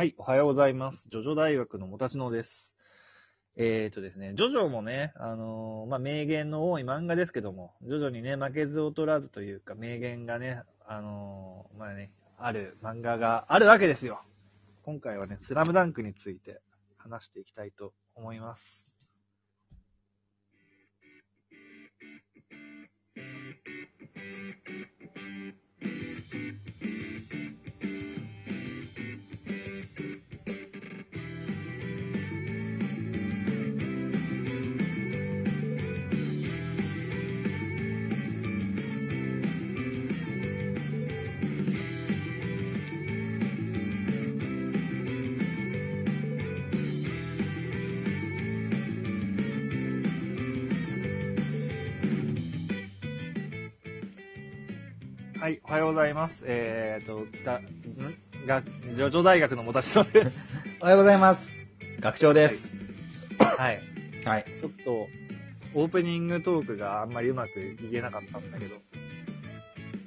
はい、おはようございます。ジョジョ大学のもたちのです。えーとですね、ジョジョもね、あのーまあ、名言の多い漫画ですけども、徐々にね、負けず劣らずというか、名言がね、あのーまあね、ある漫画があるわけですよ。今回はね、スラムダンクについて話していきたいと思います。はい、おはようございます。えーと、だ、ん？が、ジョジョ大学のもたちのです。おはようございます。学長です。はい。はい。ちょっと、オープニングトークがあんまりうまくいけなかったんだけど。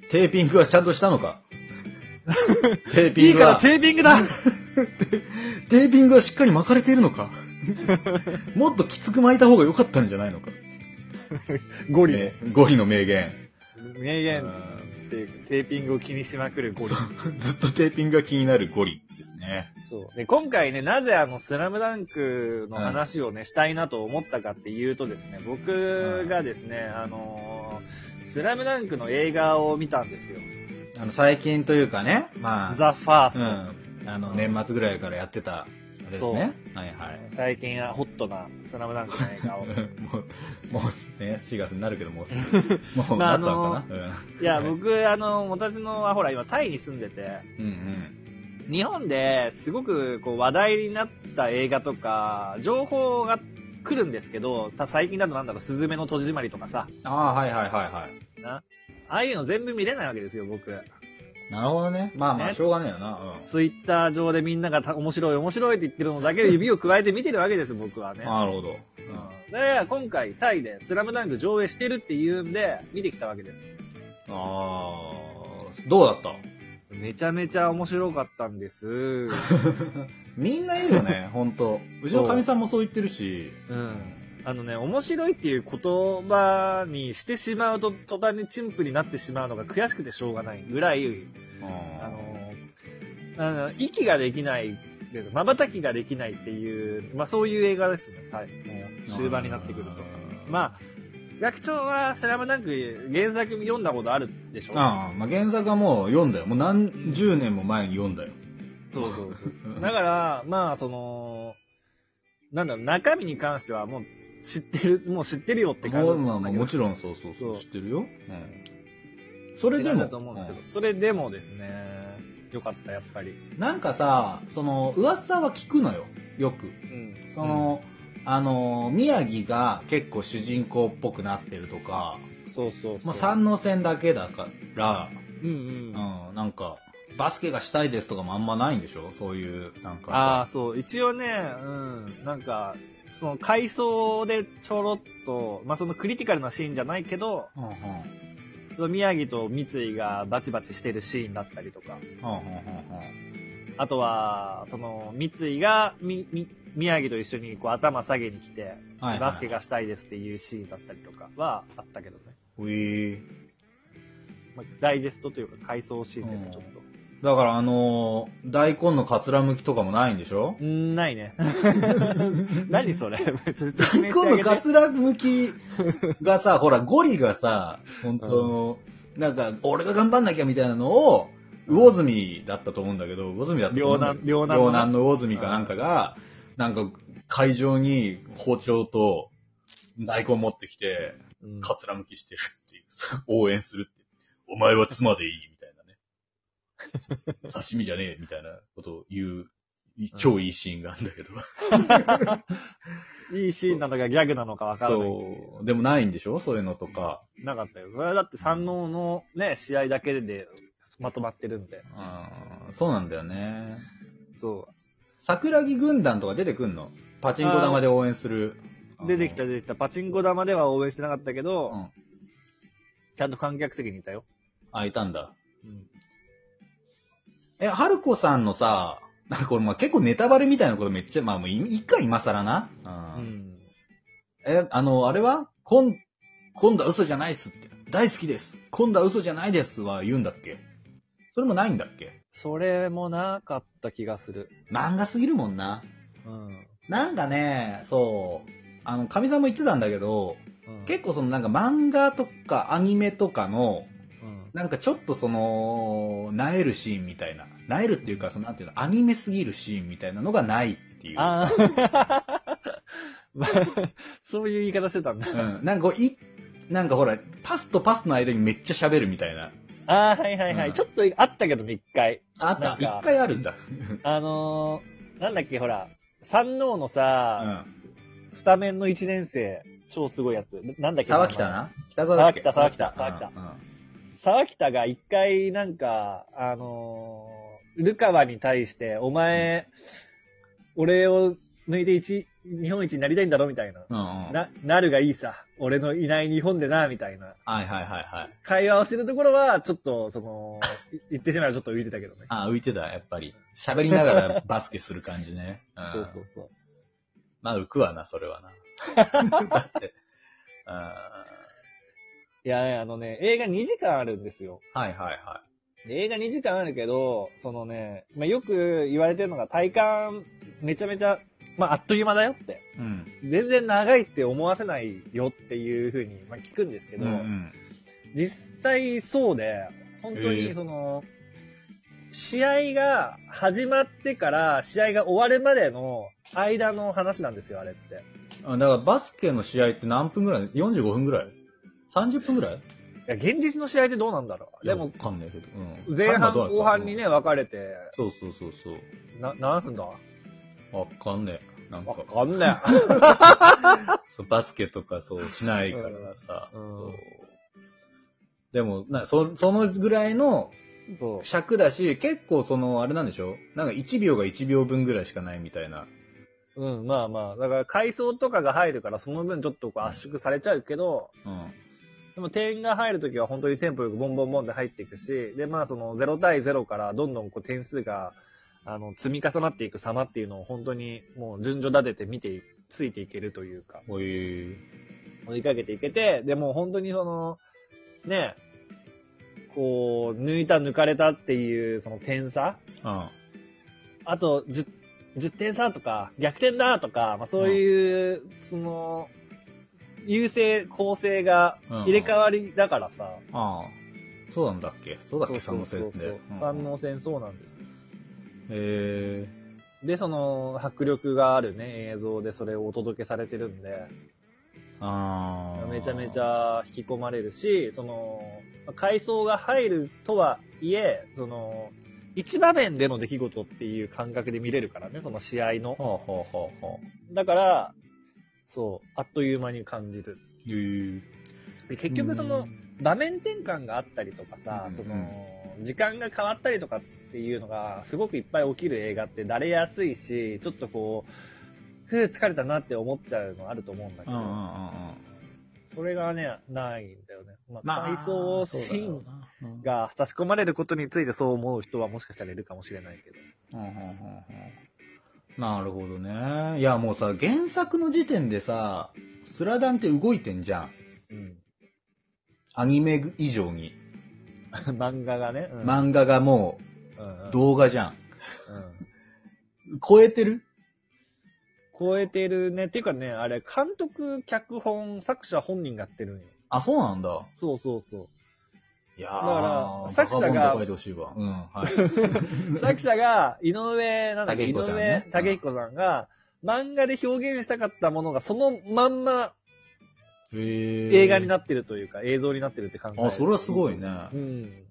テーピングはちゃんとしたのか？テーピいいからングは、テーピングだ テーピングはしっかり巻かれているのか？もっときつく巻いた方が良かったんじゃないのか？ゴリ。ねゴリの名言。名言うんってテーピングを気にしまくるゴリずっとテーピングが気になるゴリですね。そう。で、今回ね、なぜあの、スラムダンクの話をね、したいなと思ったかっていうとですね、僕がですね、あのースラムダンクの映画を見たんですよ。あの、最近というかね、まあ、ザ・ファースうト。ん。あの、年末ぐらいからやってた、ですね。はいはい。最近はホットなスラムダンクの映画を。もう、もうね、4月になるけど、もうすぐ、もうまあなったのかな、いや、僕、あの、もたちのはほら、今タイに住んでて、うん。うん日本ですごくこう話題になった映画とか、情報が来るんですけど、た最近だとなんだろう、スズメの戸締まりとかさ、うん。ああ、はいはいはいはい。な。ああいうの全部見れないわけですよ、僕。なるほどね。まあまあ、ねしょうがねえよな。ツイッター上でみんながた面白い面白いって言ってるのだけで指を加えて見てるわけですよ、僕はねうん。。なるほど。うんだから今回タイでスラムダンク上映してるっていうんで見てきたわけです。ああ、どうだった？めちゃめちゃ面白かったんです。みんないいよね、ほんと。うちのかみさんもそう言ってるし。うん。あのね、面白いっていう言葉にしてしまうと途端に陳腐になってしまうのが悔しくてしょうがないぐらい、あの、あの息ができない、瞬きができないっていう、まあそういう映画ですね、はい。もう終盤になってくると。まあ、学長はスラムダンク原作読んだことあるでしょ？ああ、まあ原作はもう読んだよ。もう何十年も前に読んだよ。そうそうそううん。だから、まあ、その、なんだろう、中身に関してはもう知ってる、もう知ってるよって感じもうまあまあもちろろんそうそうそう、そう知ってるよ。うん。それでも、だと思うんですけど、それでもですね、よかった、やっぱり。うんなんかさ、その、噂は聞くのよ。よく。うん。その、あの、宮城が結構主人公っぽくなってるとか、そうそうそう。まあ、三能線だけだから、うんうん。うん、なんか、バスケがしたいですとかもあんまないんでしょ？そういう、なんか。ああ、そう。一応ね、うん。なんか、その回想でちょろっと、まあそのクリティカルなシーンじゃないけど、うんうん。その宮城と三井がバチバチしてるシーンだったりとか、うんうんうんあとは、その、三井が、み、み、宮城と一緒にこう頭下げに来て、はいはいバスケがしたいですっていうシーンだったりとかはあったけどね。うん。ういまあ、ダイジェストというか回想シーンでもちょっと。だからあのー大根のかつらむきとかもないんでしょ？んーないね。何それ？別に説大根明してあげてのかつらむきがさ、ほら、ゴリがさ、本当の、なんか、俺が頑張んなきゃみたいなのを、魚住だったと思うんだけど、魚住だったと思うんだけど両南両南の？魚住かなんかが、なんか、会場に包丁と大根持ってきて、うんかつらむきしてるっていう、応援するって。お前は妻でいい。刺身じゃねえみたいなことを言う、い超いいシーンがあるんだけど。いいシーンなのかギャグなのかわからない。そう。でもないんでしょ？そういうのとか。なかったよ。それはだって三能のね、試合だけでまとまってるんで。うんそうなんだよね。そ桜木軍団とか出てくんの？パチンコ玉で応援する。う。出てきた出てきた。パチンコ玉では応援してなかったけど、うん。ちゃんと観客席にいたよ。あ、いたんだ。うん。え、春子さんのさ、なんかこれまあ結構ネタバレみたいなことめっちゃ、まあもういいっか今更な。う。うんん。え、あの、あれは今、今度は嘘じゃないっすって。大好きです。今度は嘘じゃないですは言うんだっけ？それもないんだっけ？それもなかった気がする。漫画すぎるもんな。うん。なんかね、そう、あの、神さんも言ってたんだけど、うん結構そのなんか漫画とかアニメとかの、うん。なんかちょっとその、萎えるシーンみたいな。萎えるっていうか、そのなんていうの、アニメすぎるシーンみたいなのがないっていう。あ そういう言い方してたんだ。うん。なんかこう、い、なんかほら、パスとパスの間にめっちゃ喋るみたいな。ああ、はいはいはい。うんちょっとあったけどね、一回。あった、一回あるんだ。あのー、なんだっけ、ほら、三能のうさ、ん。スタメンの一年生、超すごいやつ。ななんだっけ沢北な？北沢だっけ？沢北沢北沢北が一回なんか、あのー、ルカワに対して、お前、俺を抜いて一、日本一になりたいんだろみたいな。うんうん。な、なるがいいさ。俺のいない日本でな、みたいな。はいはいはいはい。会話をしてるところは、ちょっと、その、い 言ってしまえばちょっと浮いてたけどね。あ、浮いてた、やっぱり。喋りながらバスケする感じね。うんそうそうそう。まあ浮くわな、それはな。だって。あいやね、あのね、映画2時間あるんですよ。ーはいはいはで映画2時間あるけど、そのね、まあ、よく言われてるのが体感めちゃめちゃ、まあ、あっという間だよって。い。うん。全然長いって思わせないよっていうふうに、まあ、聞くんですけど、うんうん実際そうで、本当ええにその、試合が始まってから試合が終わるまでの間の話なんですよ、あれって。あだからバスケの試合って何分ぐらい ?45 分ぐらい ?30 分ぐらいい？や、現実の試合ってどうなんだろう。でもかんないけど。うん前半後半にね、分かれて、そうそうそうそう。な、何分だ？わかんねえ。なんわか、かんね そうバスケとかそうしないからさ。うんそうでも、な、そ、そのぐらいの。尺だし、結構その、あれなんでしょ？なんか1秒が1秒分ぐらいしかないみたいな。うん、まあまあ。だから、階層とかが入るから、その分ちょっとこう圧縮されちゃうけど、うん。でも点が入るときは本当にテンポよくボンボンボンで入っていくし、で、まあその0対0からどんどんこう点数が、あの、積み重なっていく様っていうのを本当にもう順序立てて見てい、ついていけるというか、追いかけていけて、でもう本当にその、ね、こう、抜いた抜かれたっていうその点差うん。あと、10、10点差とか、逆転だとか、まあそういう、その、優勢、構成が入れ替わりだからさ。ああ。そうなんだっけ？そうだっけ？そうそうそうそう。三能戦そうなんです。へえ。で、その、迫力があるね、映像でそれをお届けされてるんで、ああ。めちゃめちゃ引き込まれるし、その、階層が入るとはいえ、その、一場面での出来事っていう感覚で見れるからね、その試合の。はあはあはあはあ。だから、そう、あっという間に感じる。で結局その、場面転換があったりとかさ、うんその、時間が変わったりとかっていうのが、すごくいっぱい起きる映画って慣れやすいし、ちょっとこう、ふう疲れたなって思っちゃうのあると思うんだけど。それがね、ないんだよね。まあ、まあ回想シーンが差し込まれることについてそう思う人はもしかしたらいるかもしれないけど。うんうんうんうんなるほどね。いや、もうさ、原作の時点でさ、スラダンって動いてんじゃん。うん。アニメ以上に。漫画がね。うん漫画がもうんうんう動画じゃん。うん超えてる？超えてるね。っていうかね、あれ、監督、脚本、作者本人がやってるんよ。あ、そうなんだ。そうそうそう。いやだからー作者が。うん、はい。作者が、井上、なんだっけ、井上武彦さんが、漫画で表現したかったものがそのまんま映画になってるというか、映像になってるって考えあ、それはすごいね。うん。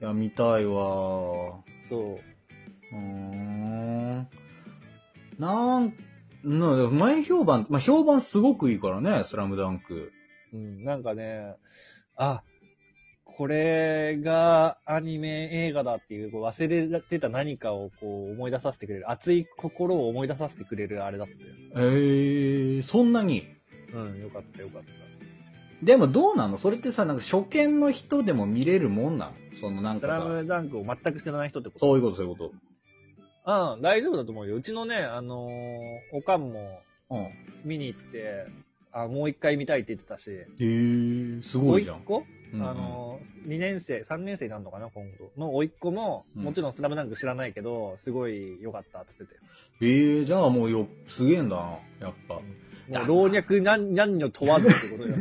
いや、見たいわそう。うーん。なん、な前評判、まあ、評判すごくいいからね、スラムダンク。うん、なんかね、あ、これがアニメ映画だっていう、こう忘れてた何かをこう思い出させてくれる、熱い心を思い出させてくれるあれだったよ。えー、そんなに？うん、よかったよかった。でもどうなの？それってさ、なんか初見の人でも見れるもんなの？そのなんスラかさ、ムダンクを全く知らない人ってこと？そういうことそういうこと。うん、大丈夫だと思うよ。うちのね、あのーおかんもうん。見に行って、あ、もう一回見たいって言ってたし。へえ、すごいじゃん。甥っ子？うんうんあのー、2年生、3年生になるのかな、今度。の甥っ子も、うんもちろんスラムダンク知らないけど、すごい良かったって言ってて。ええじゃあもうよ、すげえんだな、やっぱ。もう老若男男女問わずってことよ。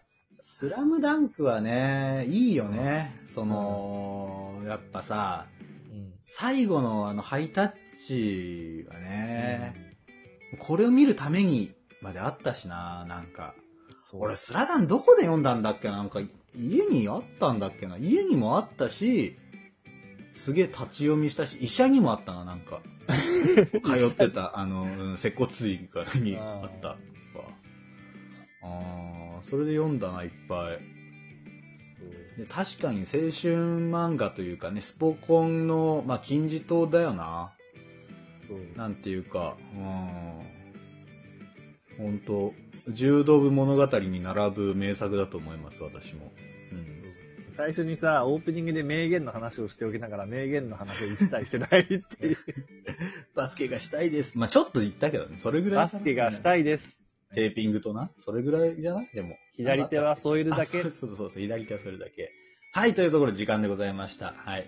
スラムダンクはね、いいよね。その、やっぱさ、うん最後のあのハイタッチはね、これを見るためにまであったしな、なんか。俺、スラダンどこで読んだんだっけな？なんか、家にあったんだっけな？家にもあったし、すげえ立ち読みしたし、医者にもあったな、なんか。通ってた、あの、うん接骨院かにあったわ。あーそれで読んだな、いっぱい。で確かに青春漫画というかね、スポコンの、まあ、金字塔だよな。なんていうか、うん。本当柔道部物語に並ぶ名作だと思います、私も。うん。最初にさ、オープニングで名言の話をしておきながら、名言の話を一切してないっていう。バスケがしたいです。まあちょっと言ったけどね、それぐらいバスケがしたい。いです。テーピングとな、それぐらいじゃない？でも。左手は添えるだけあそうそうそう左手はそれだけ。はい、というところで時間でございました。はい。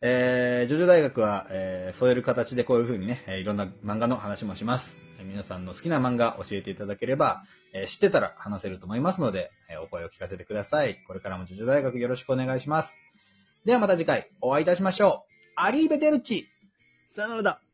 えー、ジョジョ大学は、えー、添える形でこういう風にね、いろんな漫画の話もします。皆さんの好きな漫画教えていただければ、えー知ってたら話せると思いますので、えーお声を聞かせてください。これからもジョジョ大学よろしくお願いします。ではまた次回お会いいたしましょう。アリーベテルチさよならだ。